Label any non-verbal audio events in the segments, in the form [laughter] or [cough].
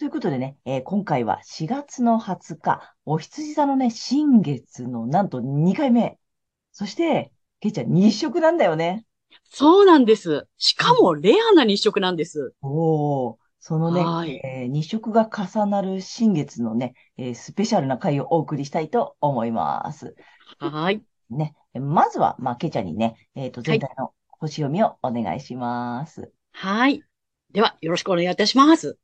ということでね、えー、今回は4月の20日、お羊座のね、新月のなんと2回目。そして、ケイちゃん日食なんだよね。そうなんです。しかもレアな日食なんです。おー。そのね、はい、えー、日食が重なる新月のね、えー、スペシャルな回をお送りしたいと思います。はい。ね、まずは、まあ、ケちゃんにね、えっ、ー、と、全体の星読みをお願いします。はい。では、よろしくお願いいたします。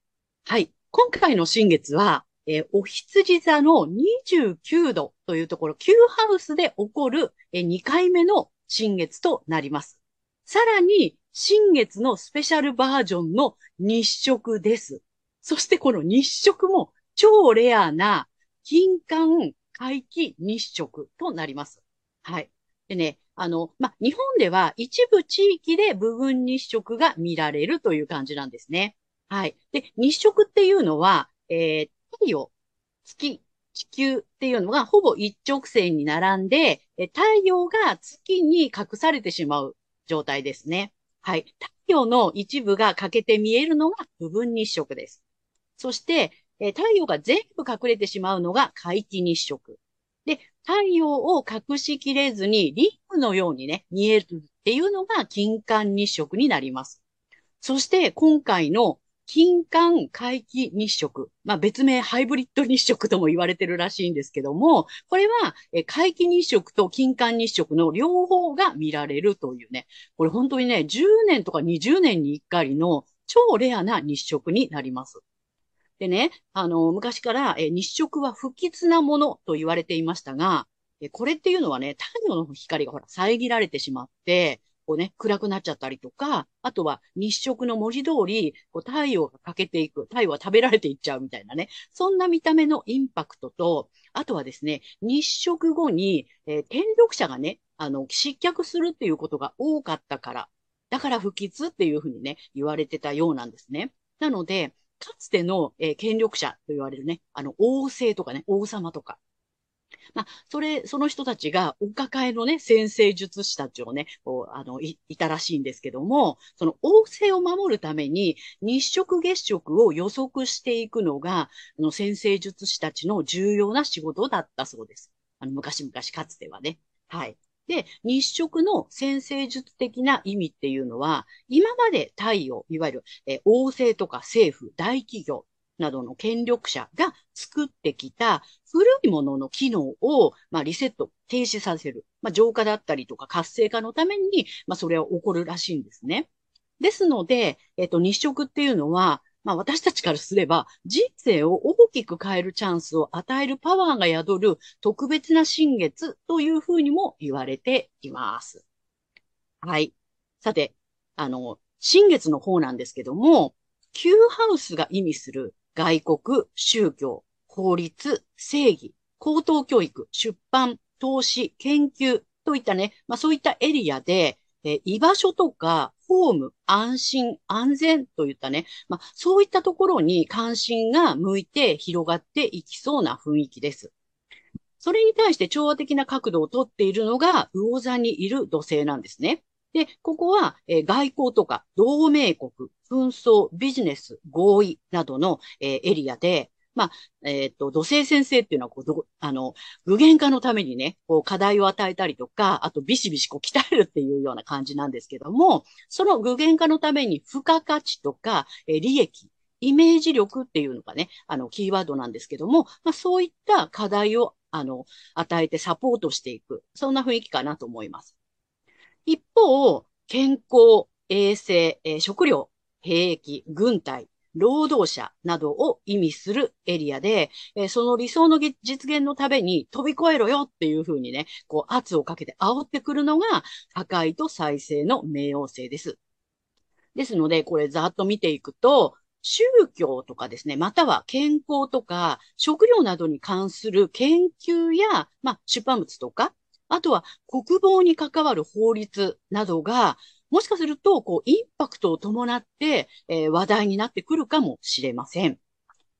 はい。今回の新月は、えー、お羊座の29度というところ、Q ハウスで起こる、えー、2回目の新月となります。さらに、新月のスペシャルバージョンの日食です。そしてこの日食も超レアな金環回帰日食となります。はい。でね、あの、ま日本では一部地域で部分日食が見られるという感じなんですね。はい。で、日食っていうのは、えー、太陽、月、地球っていうのがほぼ一直線に並んで、太陽が月に隠されてしまう状態ですね。はい。太陽の一部が欠けて見えるのが部分日食です。そして、え太陽が全部隠れてしまうのが皆既日食。で、太陽を隠しきれずにリングのようにね、見えるっていうのが金環日食になります。そして今回の金環回帰日食。まあ別名ハイブリッド日食とも言われてるらしいんですけども、これは回帰日食と金環日食の両方が見られるというね、これ本当にね、10年とか20年に1回の超レアな日食になります。でね、あの、昔から日食は不吉なものと言われていましたが、これっていうのはね、太陽の光がほら遮られてしまって、こうね、暗くなっちゃったりとか、あとは日食の文字通り、こう太陽が欠けていく、太陽は食べられていっちゃうみたいなね、そんな見た目のインパクトと、あとはですね、日食後に、えー、天力者がね、あの、失脚するっていうことが多かったから、だから不吉っていうふうにね、言われてたようなんですね。なので、かつての、えー、権力者と言われるね、あの、王政とかね、王様とか、まあ、それ、その人たちがお抱えのね、先生術師たちをね、こう、あの、い、いたらしいんですけども、その王政を守るために日食月食を予測していくのが、あの、先生術師たちの重要な仕事だったそうです。あの、昔々かつてはね。はい。で、日食の先生術的な意味っていうのは、今まで太陽、いわゆる、え王政とか政府、大企業、などの権力者が作ってきた古いものの機能を、まあ、リセット、停止させる。まあ、浄化だったりとか活性化のために、まあ、それは起こるらしいんですね。ですので、えっと、日食っていうのは、まあ私たちからすれば人生を大きく変えるチャンスを与えるパワーが宿る特別な新月というふうにも言われています。はい。さて、あの、新月の方なんですけども、Q ハウスが意味する外国、宗教、法律、正義、高等教育、出版、投資、研究といったね、まあそういったエリアで、え居場所とか、ホーム、安心、安全といったね、まあそういったところに関心が向いて広がっていきそうな雰囲気です。それに対して調和的な角度をとっているのが、魚座にいる土星なんですね。で、ここは、え、外交とか同盟国、紛争、ビジネス、合意などの、え、エリアで、まあ、えっ、ー、と、土星先生っていうのは、こうど、あの、具現化のためにね、こう、課題を与えたりとか、あと、ビシビシこう、鍛えるっていうような感じなんですけども、その具現化のために、付加価値とか、え、利益、イメージ力っていうのがね、あの、キーワードなんですけども、まあ、そういった課題を、あの、与えてサポートしていく。そんな雰囲気かなと思います。一方、健康、衛生、えー、食料、兵役、軍隊、労働者などを意味するエリアで、えー、その理想の実現のために飛び越えろよっていうふうにね、こう圧をかけて煽ってくるのが破壊と再生の冥王星です。ですので、これざっと見ていくと、宗教とかですね、または健康とか食料などに関する研究や、まあ、出版物とか、あとは国防に関わる法律などが、もしかすると、こう、インパクトを伴って、えー、話題になってくるかもしれません。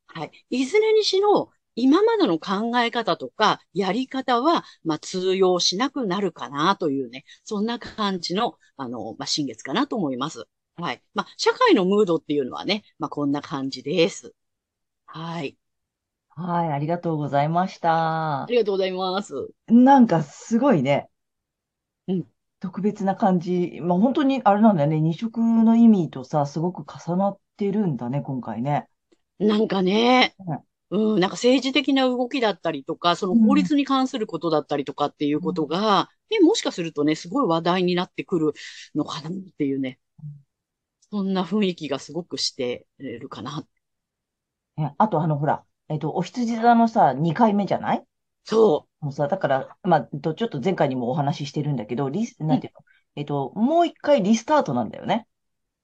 はい。いずれにしろ、今までの考え方とか、やり方は、まあ、通用しなくなるかなというね、そんな感じの、あの、まあ、新月かなと思います。はい。まあ、社会のムードっていうのはね、まあ、こんな感じです。はい。はい、ありがとうございました。ありがとうございます。なんかすごいね。うん。特別な感じ。まあ、本当にあれなんだよね。二色の意味とさ、すごく重なってるんだね、今回ね。なんかね、うん、なんか政治的な動きだったりとか、その法律に関することだったりとかっていうことが、ね、もしかするとね、すごい話題になってくるのかなっていうね。そんな雰囲気がすごくしてるかな。ねあと、あの、ほら、えっと、お羊座のさ、2回目じゃない？そもうさ、だから、まあ、ちょっと前回にもお話ししてるんだけど、リス、なんていうの、えっと、もう一回リスタートなんだよね。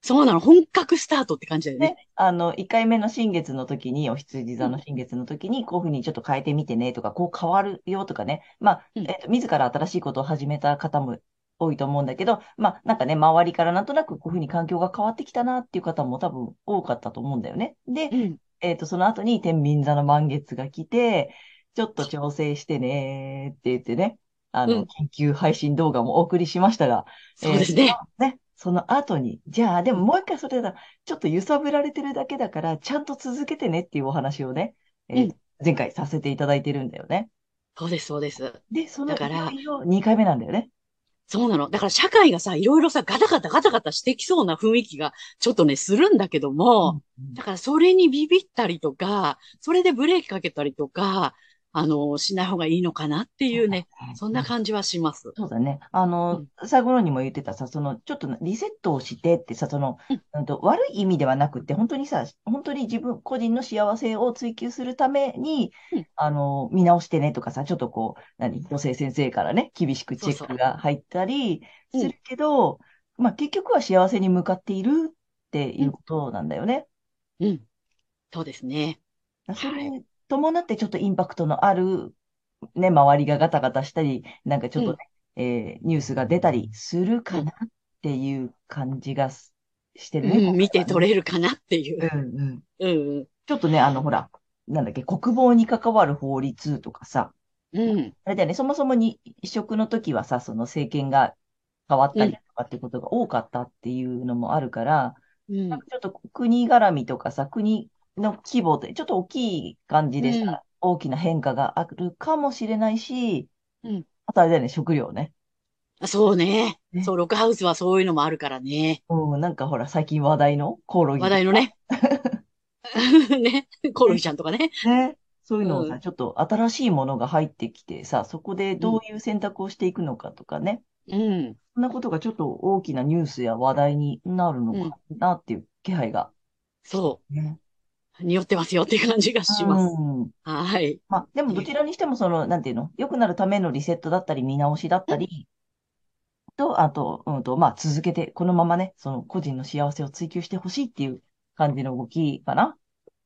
そうなの。本格スタートって感じだよね。ね、あの、1回目の新月の時に、お羊座の新月の時に、こういうふうにちょっと変えてみてねとか、こう変わるよとかね。まあ、えっと、自ら新しいことを始めた方も多いと思うんだけど、まあ、なんかね、周りからなんとなくこういうふうに環境が変わってきたなっていう方も多分多かったと思うんだよね。で、うん、えっと、その後に天秤座の満月が来て、ちょっと調整してねって言ってね、あの、緊急配信動画もお送りしましたが、そうですね。えー、ね、その後に、じゃあ、でももう一回それだ、ちょっと揺さぶられてるだけだから、ちゃんと続けてねっていうお話をね、えーうん、前回させていただいてるんだよね。そうです、そうです。で、そのだから、2回目なんだよね。そうなの。だから社会がさ、いろいろさ、ガタガタガタガタしてきそうな雰囲気がちょっとね、するんだけども、うんうん、だからそれにビビったりとか、それでブレーキかけたりとか、あの、しない方がいいのかなっていうね、そんな感じはします。そうだね。あの、うん、最後のにも言ってたさ、その、ちょっとリセットをしてってさ、その、うん、と悪い意味ではなくて、本当にさ、本当に自分、個人の幸せを追求するために、うん、あの、見直してねとかさ、ちょっとこう、何、女性先生からね、厳しくチェックが入ったりするけど、まあ、結局は幸せに向かっているっていうことなんだよね。うん。そうですね。それ伴ってちょっとインパクトのある、ね、周りがガタガタしたり、なんかちょっとね、うん、えー、ニュースが出たりするかなっていう感じがしてるね。うん、見て取れるかなっていう。うんうん。うんうん。ちょっとね、あの、ほら、なんだっけ、国防に関わる法律とかさ、うん。あれだよね、そもそもに移植の時はさ、その政権が変わったりとかってことが多かったっていうのもあるから、うん、なんかちょっと国絡みとかさ、国の規模で、ちょっと大きい感じでさ、うん、大きな変化があるかもしれないし、うん。あとあれだよね、食料ね。そうね。ねそう、ロックハウスはそういうのもあるからね。うん、なんかほら、最近話題のコオロギ。話題のね。[laughs] ね。コオロギちゃんとかね。ね。そういうのをさ、うん、ちょっと新しいものが入ってきてさ、そこでどういう選択をしていくのかとかね。うん。そんなことがちょっと大きなニュースや話題になるのかなっていう気配が。そう。ね。匂ってますよっていう感じがします。うん、はい。まあ、でもどちらにしてもその、なんていうの、良くなるためのリセットだったり、見直しだったり、と、あと、うんと、まあ、続けて、このままね、その個人の幸せを追求してほしいっていう感じの動きかな。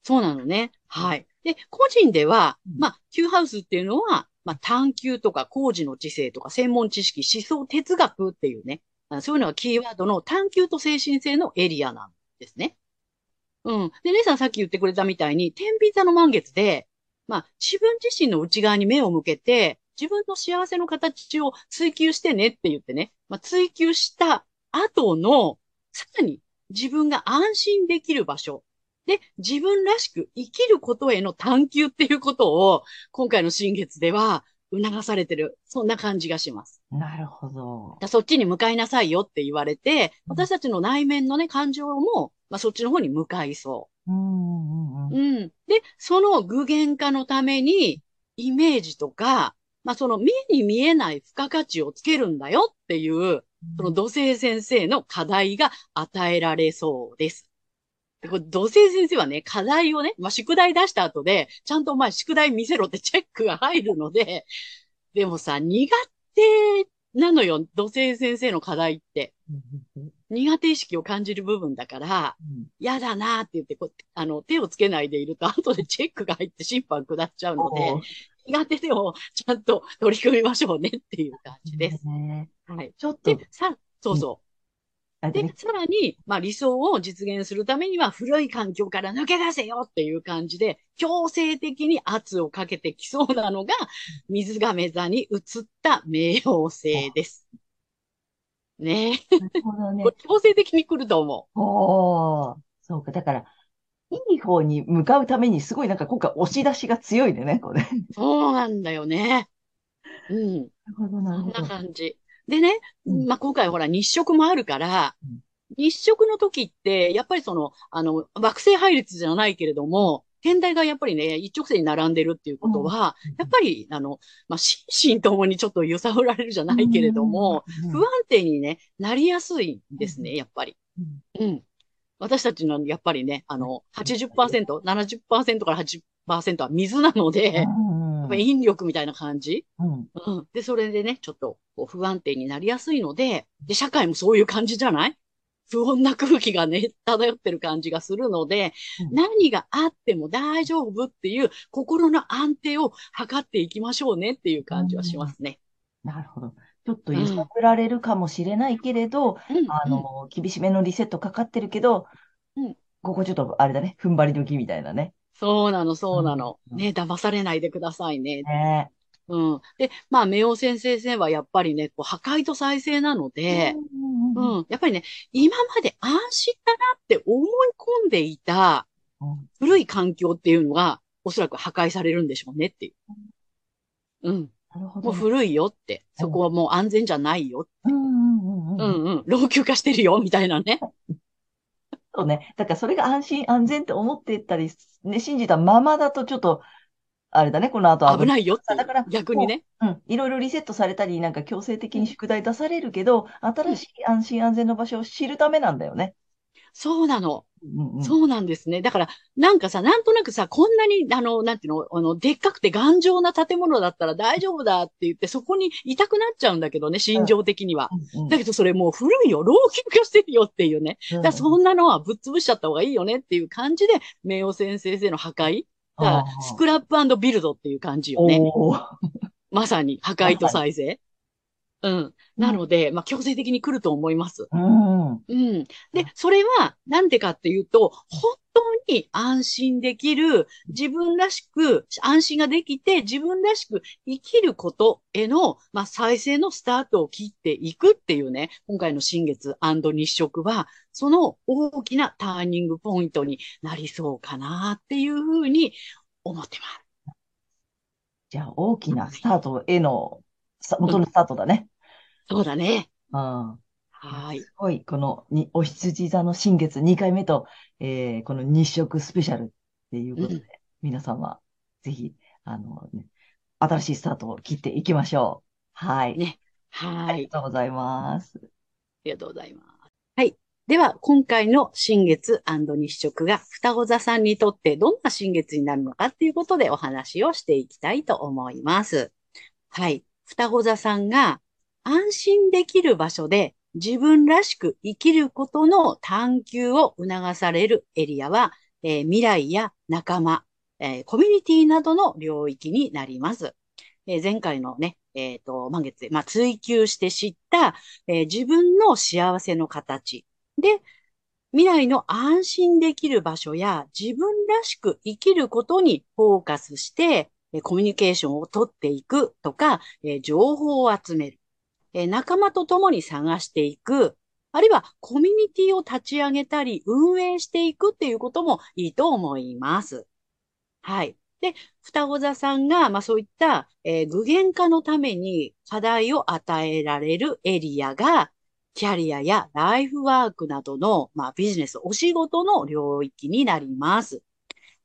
そうなのね。はい。で、個人では、まあ、Q ハウスっていうのは、まあ、探求とか工事の知性とか専門知識、思想、哲学っていうね、そういうのがキーワードの探求と精神性のエリアなんですね。うん。で、姉さんさっき言ってくれたみたいに、天秤座の満月で、まあ、自分自身の内側に目を向けて、自分の幸せの形を追求してねって言ってね、まあ、追求した後の、さらに自分が安心できる場所。で、自分らしく生きることへの探求っていうことを、今回の新月では促されてる。そんな感じがします。なるほど。そっちに向かいなさいよって言われて、私たちの内面のね、感情もまあ、そっちの方に向かいそうんうんうん。うん。で、その具現化のために、イメージとか、まあ、その目に見えない付加価値をつけるんだよっていう、その土星先生の課題が与えられそうです。でこれ土星先生はね、課題をね、まあ、宿題出した後で、ちゃんとまあ宿題見せろって [laughs] チェックが入るので、でもさ、苦手なのよ、土星先生の課題って。うん苦手意識を感じる部分だから、嫌だなーって言ってこう、あの、手をつけないでいると、後でチェックが入って審判下っちゃうので、苦手でもちゃんと取り組みましょうねっていう感じです。ねはい。ちょっとで、、さ、そうそう。であれね、さらに、まあ理想を実現するためには古い環境から抜け出せよっていう感じで、強制的に圧をかけてきそうなのが、水亀座に移った冥王星です。ねえ。なるほどね。強制的に来ると思おー、そうか。だから、いい方に向かうために、すごいなんか今回押し出しが強いね、これ。なう。そうなんだよね。うん。るほど、なるそんなほど。感じ。でね、うん。まあ、今回ほら日食もあるからうん、日食の時って、やっぱりその、あの、惑星配列じゃないけれども、天体がやっぱりね、一直線に並んでるっていうことは、うん。やっぱり、あの、まあ、心身 [laughs] ともにちょっと揺さぶられるじゃないけれども、うん、不安定にね、なりやすいんですね、やっぱり。うん。うん。私たちの、やっぱりね、あの、80%、70%から80%は水なので、うんやっぱり引力みたいな感じ？うんうん。で、それでね、ちょっとこう不安定になりやすいので、で、社会もそういう感じじゃない？不穏な空気がね、漂ってる感じがするので、うん何があっても大丈夫っていう心の安定を図っていきましょうねっていう感じはしますね。なるほど。ちょっと揺さぶられるかもしれないけれど、うん。あの、厳しめのリセットかかってるけど、うんここちょっとあれだね、踏ん張り時みたいなね。そうなの、そうなの。うんね、騙されないでくださいね。ねうん。で、まあ、冥王先生はやっぱりね、こう破壊と再生なので、うん。やっぱりね、今まで安心だなって思い込んでいたうん古い環境っていうのが、おそらく破壊されるんでしょうねっていう。うん。もうなるほどね。古いよって。そこはもう安全じゃないよ。うんうんうんううん。んうん。老朽化してるよ、みたいなね。そうね。だからそれが安心安全って思ってたり、ね、信じたままだとちょっと、あれだね、この後危ないいよ。だから逆にね。うん。いろいろリセットされたり、なんか強制的に宿題出されるけど、新しい安心安全の場所を知るためなんだよね。そうなの。うんうん。そうなんですね。だから、なんかさ、なんとなくさ、こんなに、あの、なんていうの、あの、でっかくて頑丈な建物だったら大丈夫だって言って、そこにいたくなっちゃうんだけどね、心情的には。うんうんだけどそれもう古いよ、老朽化してるよっていうね。うんだからそんなのはぶっ潰しちゃった方がいいよねっていう感じで、冥王先生の破壊。だからスクラップビルドっていう感じよね。まさに破壊と再生。うん。なので、まあ、強制的に来ると思います。うん。うん。で、それは、なんでかっていうと、本当に安心できる、自分らしく、安心ができて、自分らしく生きることへの、まあ、再生のスタートを切っていくっていうね、今回の新月日食は、その大きなターニングポイントになりそうかなっていうふうに思ってます。じゃあ、大きなスタートへの、さ元のスタートだね。そうだね。うん。はい。すごい、このに、お羊座の新月2回目と、えーこの日食スペシャルっていうことで、うん皆様、ぜひ、あの、ね、新しいスタートを切っていきましょう。はい。ねはい。ありがとうございます。ありがとうございます。はい。では、今回の新月日食が双子座さんにとってどんな新月になるのかっていうことでお話をしていきたいと思います。はい。双子座さんが安心できる場所で自分らしく生きることの探求を促されるエリアは、えー未来や仲間、えーコミュニティなどの領域になります。えー前回のね、えっと、満月で、まあ、追求して知った、え自分の幸せの形。で、未来の安心できる場所や自分らしく生きることにフォーカスして、えコミュニケーションを取っていくとか、え情報を集める。え仲間と共に探していく。あるいはコミュニティを立ち上げたり運営していくっていうこともいいと思います。はい。で、双子座さんが、まあそういった、えー具現化のために課題を与えられるエリアが、キャリアやライフワークなどの、まあ、ビジネス、お仕事の領域になります。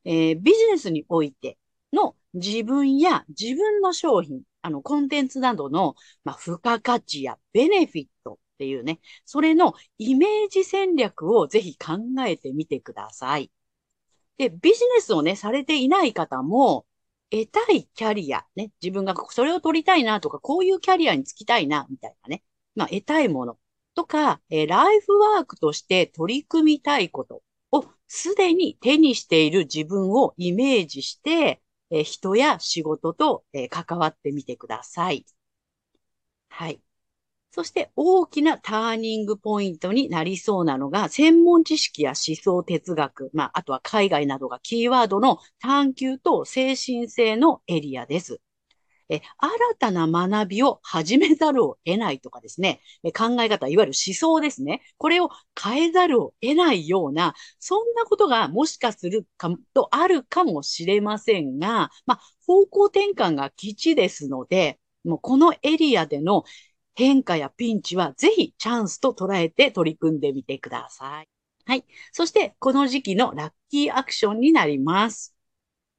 えー、ビジネスにおいての自分や自分の商品、あの、コンテンツなどの、まあ、付加価値やベネフィットっていうね、それのイメージ戦略をぜひ考えてみてください。で、ビジネスをね、されていない方も、得たいキャリア、ね、自分がそれを取りたいなとか、こういうキャリアにつきたいな、みたいなね、まあ、得たいものとか、えー、ライフワークとして取り組みたいことをすでに手にしている自分をイメージして、え、人や仕事と、え、関わってみてください。はい。そして大きなターニングポイントになりそうなのが、専門知識や思想哲学、まあ、あとは海外などがキーワードの探求と精神性のエリアです。え、新たな学びを始めざるを得ないとかですね、え考え方、いわゆる思想ですね。これを変えざるを得ないような、そんなことがもしかするかとあるかもしれませんが、まあ、方向転換が基地ですので、もうこのエリアでの変化やピンチはぜひチャンスと捉えて取り組んでみてください。はい。そして、この時期のラッキーアクションになります。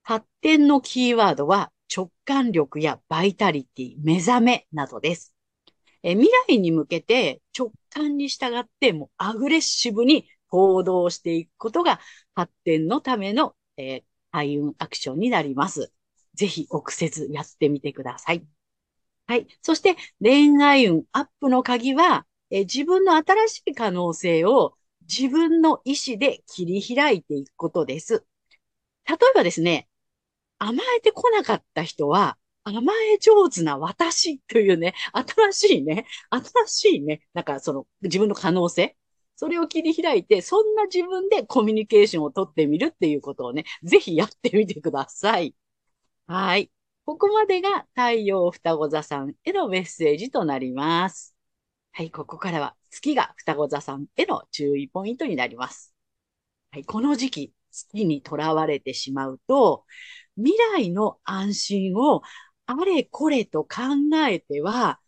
発展のキーワードは直感力やバイタリティ、目覚めなどです。え未来に向けて直感に従ってもうアグレッシブに行動していくことが発展のための、えー、開運アクションになります。ぜひ、臆せずやってみてください。はい。そして、恋愛運アップの鍵は、え自分の新しい可能性を自分の意思で切り開いていくことです。例えばですね、甘えてこなかった人は、甘え上手な私というね、新しいね、新しいね、なんかその自分の可能性、それを切り開いて、そんな自分でコミュニケーションをとってみるっていうことをね、ぜひやってみてください。はい。ここまでが太陽双子座さんへのメッセージとなります。はい、ここからは月が双子座さんへの注意ポイントになります。はい、この時期、月にとらわれてしまうと、未来の安心をあれこれと考えては、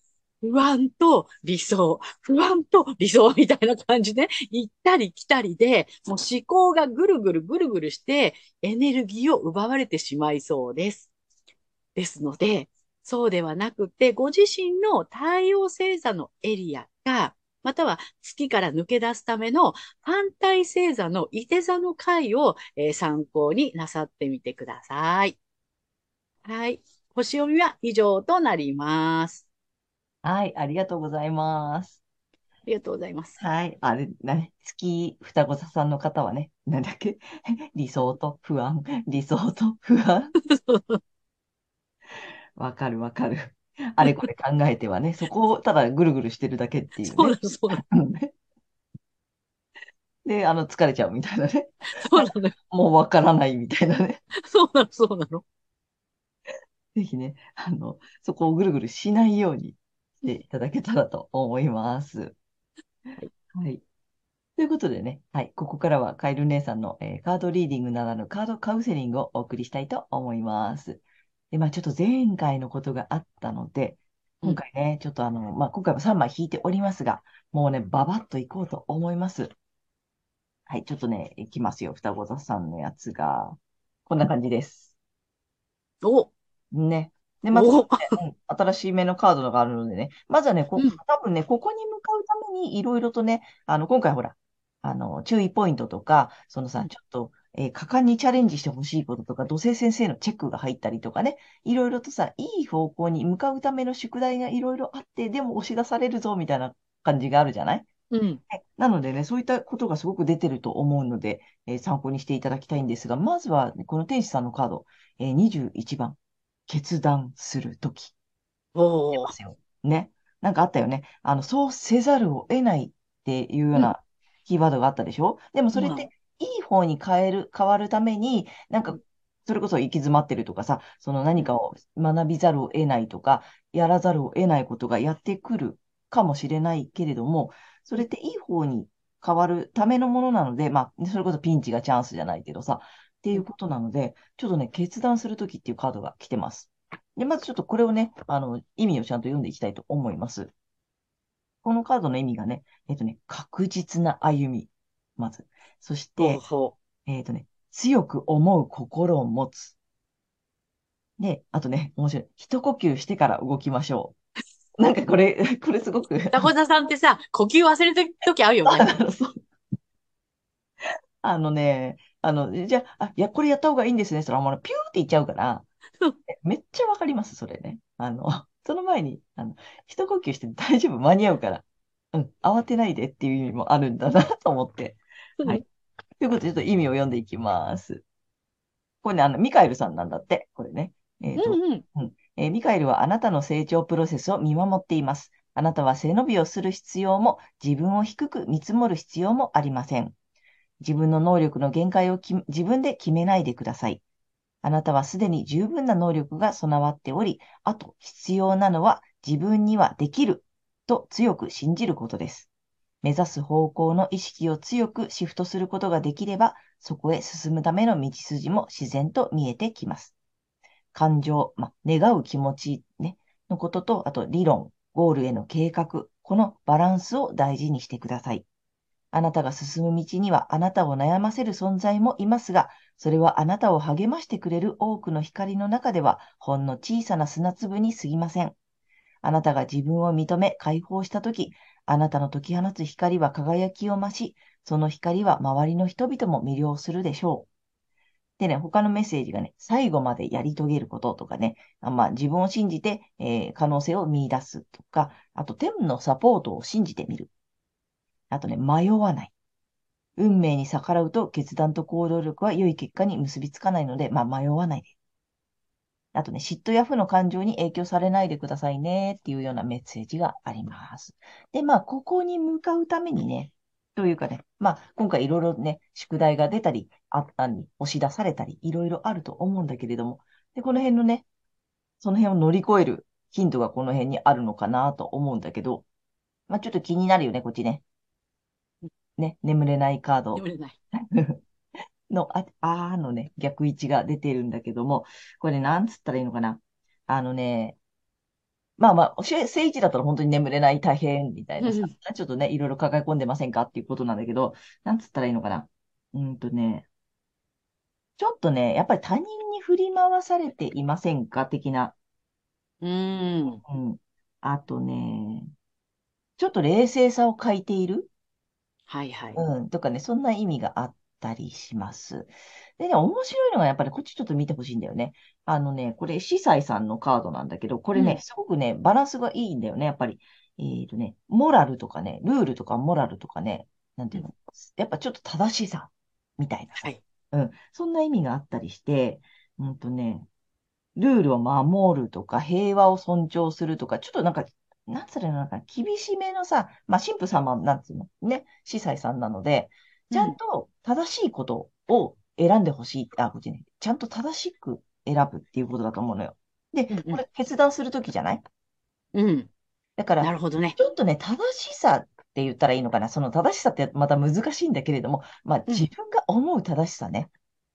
不安と理想、不安と理想みたいな感じで、行ったり来たりで、もう思考がぐるぐるぐるぐるして、エネルギーを奪われてしまいそうです。ですので、そうではなくて、ご自身の太陽星座のエリアが、または月から抜け出すための反対星座の伊手座の回を、えー、参考になさってみてください。はい。星読みは以上となります。はい、ありがとうございます。ありがとうございます。はい。あれ、ね、月双子座さんの方はね、なんだっけ？[laughs] 理想と不安、理想と不安。[laughs] わかるわかる。あれこれ考えてはね、[laughs] そこをただぐるぐるしてるだけっていうね。そうなの、そう。[laughs] で、あの、疲れちゃうみたいなね。そうなの。[laughs] もうわからないみたいなね。そうなの、そうなの。ぜひね、あの、そこをぐるぐるしないようにしていただけたらと思います。はい。はい。ということでね、はい。ここからはカエル姉さんの、えー、カードリーディングならぬカードカウンセリングをお送りしたいと思います。で、まあちょっと前回のことがあったので、今回ね、ちょっとあの、まあ今回も3枚引いておりますが、もうね、ババッといこうと思います。はい、ちょっとね、いきますよ。双子座さんのやつが。こんな感じです。おね。で、まず、ね、新しい目のカードがあるのでね、まずはね、こ、多分ね、ここに向かうためにいろいろとね、あの、今回ほら、あの、注意ポイントとか、そのさ、ちょっと、えー、果敢にチャレンジしてほしいこととか、土星先生のチェックが入ったりとかね、いろいろとさ、いい方向に向かうための宿題がいろいろあって、でも押し出されるぞ、みたいな感じがあるじゃない？うん。なのでね、そういったことがすごく出てると思うので、えー、参考にしていただきたいんですが、まずは、ね、この天使さんのカード、えー、21番、決断するとき。お出ますよ。ね。なんかあったよね。あの、そうせざるを得ないっていうようなキーワードがあったでしょ、うん、でもそれっていい方に変える、変わるために、なんか、それこそ行き詰まってるとかさ、その何かを学びざるを得ないとか、やらざるを得ないことがやってくるかもしれないけれども、それっていい方に変わるためのものなので、まあ、それこそピンチがチャンスじゃないけどさ、っていうことなので、ちょっとね、決断するときっていうカードが来てます。で、まずちょっとこれをね、あの、意味をちゃんと読んでいきたいと思います。このカードの意味がね、えっとね、確実な歩み。まず。そして、ほえっとね、強く思う心を持つ。で、あとね、面白い。一呼吸してから動きましょう。[laughs] なんかこれ、これすごく。う。タコザさんってさ、呼吸忘れてる時あるよね。[laughs] あのね、あの、じゃあ、あ、いや、これやった方がいいんですね。それはもうピューって言っちゃうから、めっちゃわかります、それね。あの、その前に、あの、一呼吸して大丈夫、間に合うから。うん、慌てないでっていう意味もあるんだなと思って。はい。ということで、ちょっと意味を読んでいきます。これね、あの、ミカエルさんなんだって、これね。えっと、うんうん。えーミカエルはあなたの成長プロセスを見守っています。あなたは背伸びをする必要も、自分を低く見積もる必要もありません。自分の能力の限界をき自分で決めないでください。あなたはすでに十分な能力が備わっており、あと必要なのは自分にはできると強く信じることです。目指す方向の意識を強くシフトすることができれば、そこへ進むための道筋も自然と見えてきます。感情、まあ、願う気持ち、ね、のことと、あと理論、ゴールへの計画、このバランスを大事にしてください。あなたが進む道にはあなたを悩ませる存在もいますが、それはあなたを励ましてくれる多くの光の中では、ほんの小さな砂粒に過ぎません。あなたが自分を認め解放したとき、あなたの解き放つ光は輝きを増し、その光は周りの人々も魅了するでしょう。でね、他のメッセージがね、最後までやり遂げることとかね、あまあ、自分を信じて、えー可能性を見出すとか、あと天のサポートを信じてみる。あとね、迷わない。運命に逆らうと決断と行動力は良い結果に結びつかないので、まあ迷わないで。あとね、嫉妬や負の感情に影響されないでくださいねっていうようなメッセージがあります。で、まあ、ここに向かうためにね、というかね、まあ、今回いろいろね、宿題が出たり、あったり、押し出されたり、いろいろあると思うんだけれども、で、この辺のね、その辺を乗り越えるヒントがこの辺にあるのかなと思うんだけど、まあ、ちょっと気になるよね、こっちね。ね、眠れないカード眠れない。[laughs] の、あ、あーのね、逆位置が出てるんだけども、これなんつったらいいのかな。あのね、まあまあ、正正位置だったら本当に眠れない大変みたいなさちょっとね、いろいろ抱え込んでませんか？っていうことなんだけど、なんつったらいいのかな。うーんとね、ちょっとね、やっぱり他人に振り回されていませんか？的な。うーん。うん。あとね、ちょっと冷静さを欠いているはいはい。うん、とかね、そんな意味があったりします。でね、面白いのがやっぱりこっちちょっと見てほしいんだよね。あのね、これ、司祭さんのカードなんだけど、これね、うんすごくね、バランスがいいんだよね、やっぱり。えっとね、モラルとかね、ルールとかモラルとかね、なんていうの、やっぱちょっと正しさ、みたいなさ。はい。うん、そんな意味があったりして、うんとね、ルールを守るとか、平和を尊重するとか、ちょっとなんか、なんつうの、なんか厳しめのさ、まあ、神父様なんつうの、ね、司祭さんなので、ちゃんと正しいことを選んでほしい。あ、こっちね。ちゃんと正しく選ぶっていうことだと思うのよ。で、うんうんこれ決断するときじゃない？うん。だから、なるほどね。ちょっとね、正しさって言ったらいいのかな？その正しさってまた難しいんだけれども、まあうん自分が思う正しさね。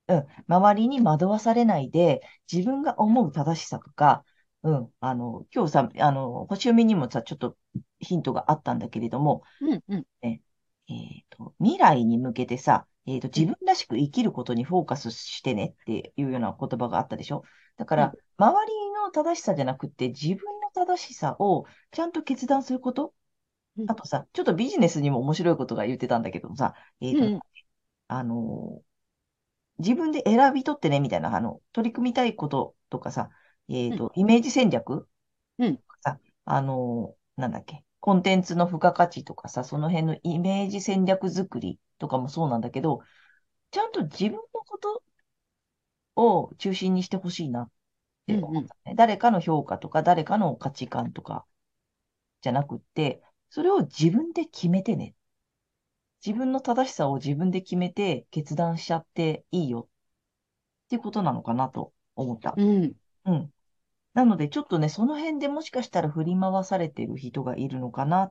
うん。周りに惑わされないで、自分が思う正しさとか、うん。あの、今日さ、あの、星読みにもさ、ちょっとヒントがあったんだけれども、うんうん。えっと、未来に向けてさ、えっと、自分らしく生きることにフォーカスしてねっていうような言葉があったでしょ？だから、周りの正しさじゃなくて、自分の正しさをちゃんと決断すること？うん。あとさ、ちょっとビジネスにも面白いことが言ってたんだけどさ、えっと、うんあの、自分で選び取ってね、みたいな、あの、取り組みたいこととかさ、えっと、イメージ戦略うん。さ、あの、なんだっけ、コンテンツの付加価値とかさ、その辺のイメージ戦略作りとかもそうなんだけど、ちゃんと自分のことを中心にしてほしいなって思ったね。誰かの評価とか、誰かの価値観とか、じゃなくって、それを自分で決めてね。自分の正しさを自分で決めて決断しちゃっていいよっていうことなのかなと思った。うん。うん。なので、ちょっとね、その辺でもしかしたら振り回されてる人がいるのかな。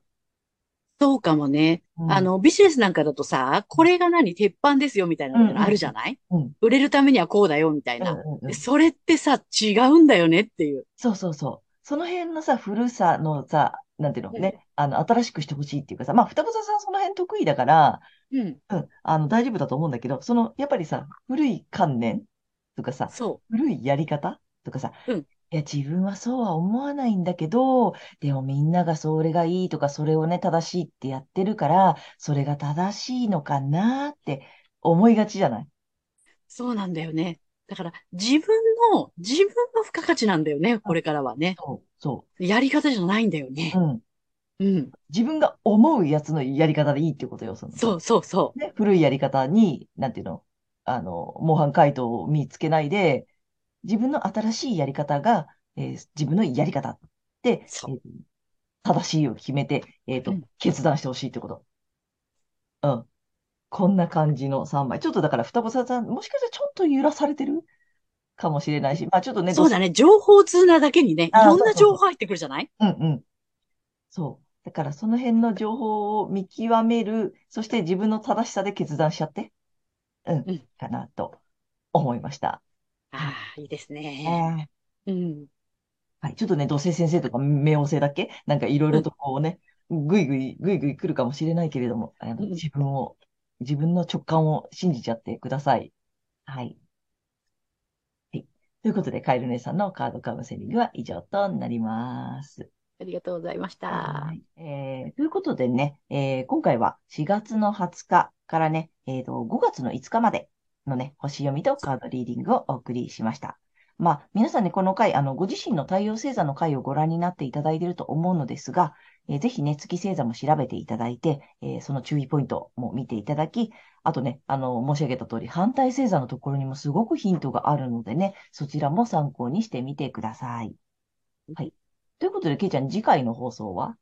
そうかもね。うんあ、の、ビジネスなんかだとさ、これが何鉄板ですよみたいなのがあるじゃない？うん。売れるためにはこうだよみたいな。うんうんうんそれってさ、違うんだよねっていう。そうそうそう。その辺のさ、古さのさ、なんていうの？うんね、あの、新しくしてほしいっていうかさ、まあ、双子座さんその辺得意だから、うん。うん、あの、大丈夫だと思うんだけど、その、やっぱりさ、古い観念とかさ、そ古いやり方とかさ、うんいや、自分はそうは思わないんだけど、でもみんながそれがいいとか、それをね、正しいってやってるから、それが正しいのかなって思いがちじゃない？うそうなんだよね。だから、自分の、自分の付加価値なんだよね、これからはね。そう、そやり方じゃないんだよねう。。うん。うん。自分が思うやつのやり方でいいってことよ、その。そうそうそね、古いやり方に、なんていうの、あの、模範解答を見つけないで、自分の新しいやり方が、えー自分のやり方で、えー正しいを決めて、えっと、うん決断してほしいってこと。うん。こんな感じの3枚。ちょっとだから、双子さん、もしかしたらちょっと揺らされてるかもしれないし、まあちょっとね、う。そうだね。情報通なだけにね、いろんな情報入ってくるじゃない？うんうん。そう。だからその辺の情報を見極める、そして自分の正しさで決断しちゃって、うん、うんかなと思いました。ああ、いいですね。えーうん。はい。ちょっとね、土星先生とか冥王星だっけ？なんかいろいろとこうね、ぐいぐい、ぐいぐい来るかもしれないけれども、あのうん自分を、自分の直感を信じちゃってください。はい。はい。ということで、カエル姉さんのカードカウンセリングは以上となります。ありがとうございました。はい。えー、ということでね、えー今回は4月の20日からね、えーと、5月の5日までのね、星読みとカードリーディングをお送りしました。まあ、皆さんね、この回、あの、ご自身の太陽星座の回をご覧になっていただいていると思うのですが、えーぜひね、月星座も調べていただいて、えーその注意ポイントも見ていただき、あとね、あの、申し上げた通り、反対星座のところにもすごくヒントがあるのでね、そちらも参考にしてみてください。はい。ということで、けいちゃん、次回の放送は？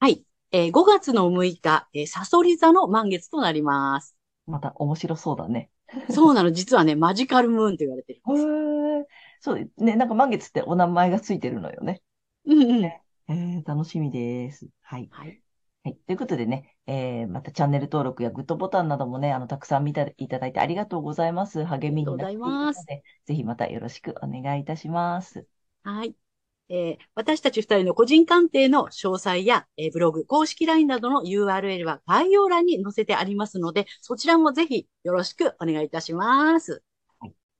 はい。えー5月の6日、えー、サソリ座の満月となります。また面白そうだね。そうなの、実はね、マジカルムーンと言われてるんへです。ーそう、ね、なんか満月ってお名前がついてるのよね。うんうん。えー、楽しみです。はい。はい。はい。ということでね、えー、またチャンネル登録やグッドボタンなどもね、あの、たくさん見ていただいてありがとうございます。励みになっているので、ぜひまたよろしくお願いいたします。はい。えー私たち二人の個人鑑定の詳細や、えーブログ、公式 LINE などの URL は概要欄に載せてありますので、そちらもぜひよろしくお願いいたします。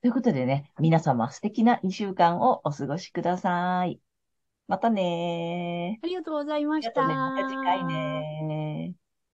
ということでね、皆様素敵な2週間をお過ごしください。またねー。ありがとうございました。ありがとうね。また次回ねー。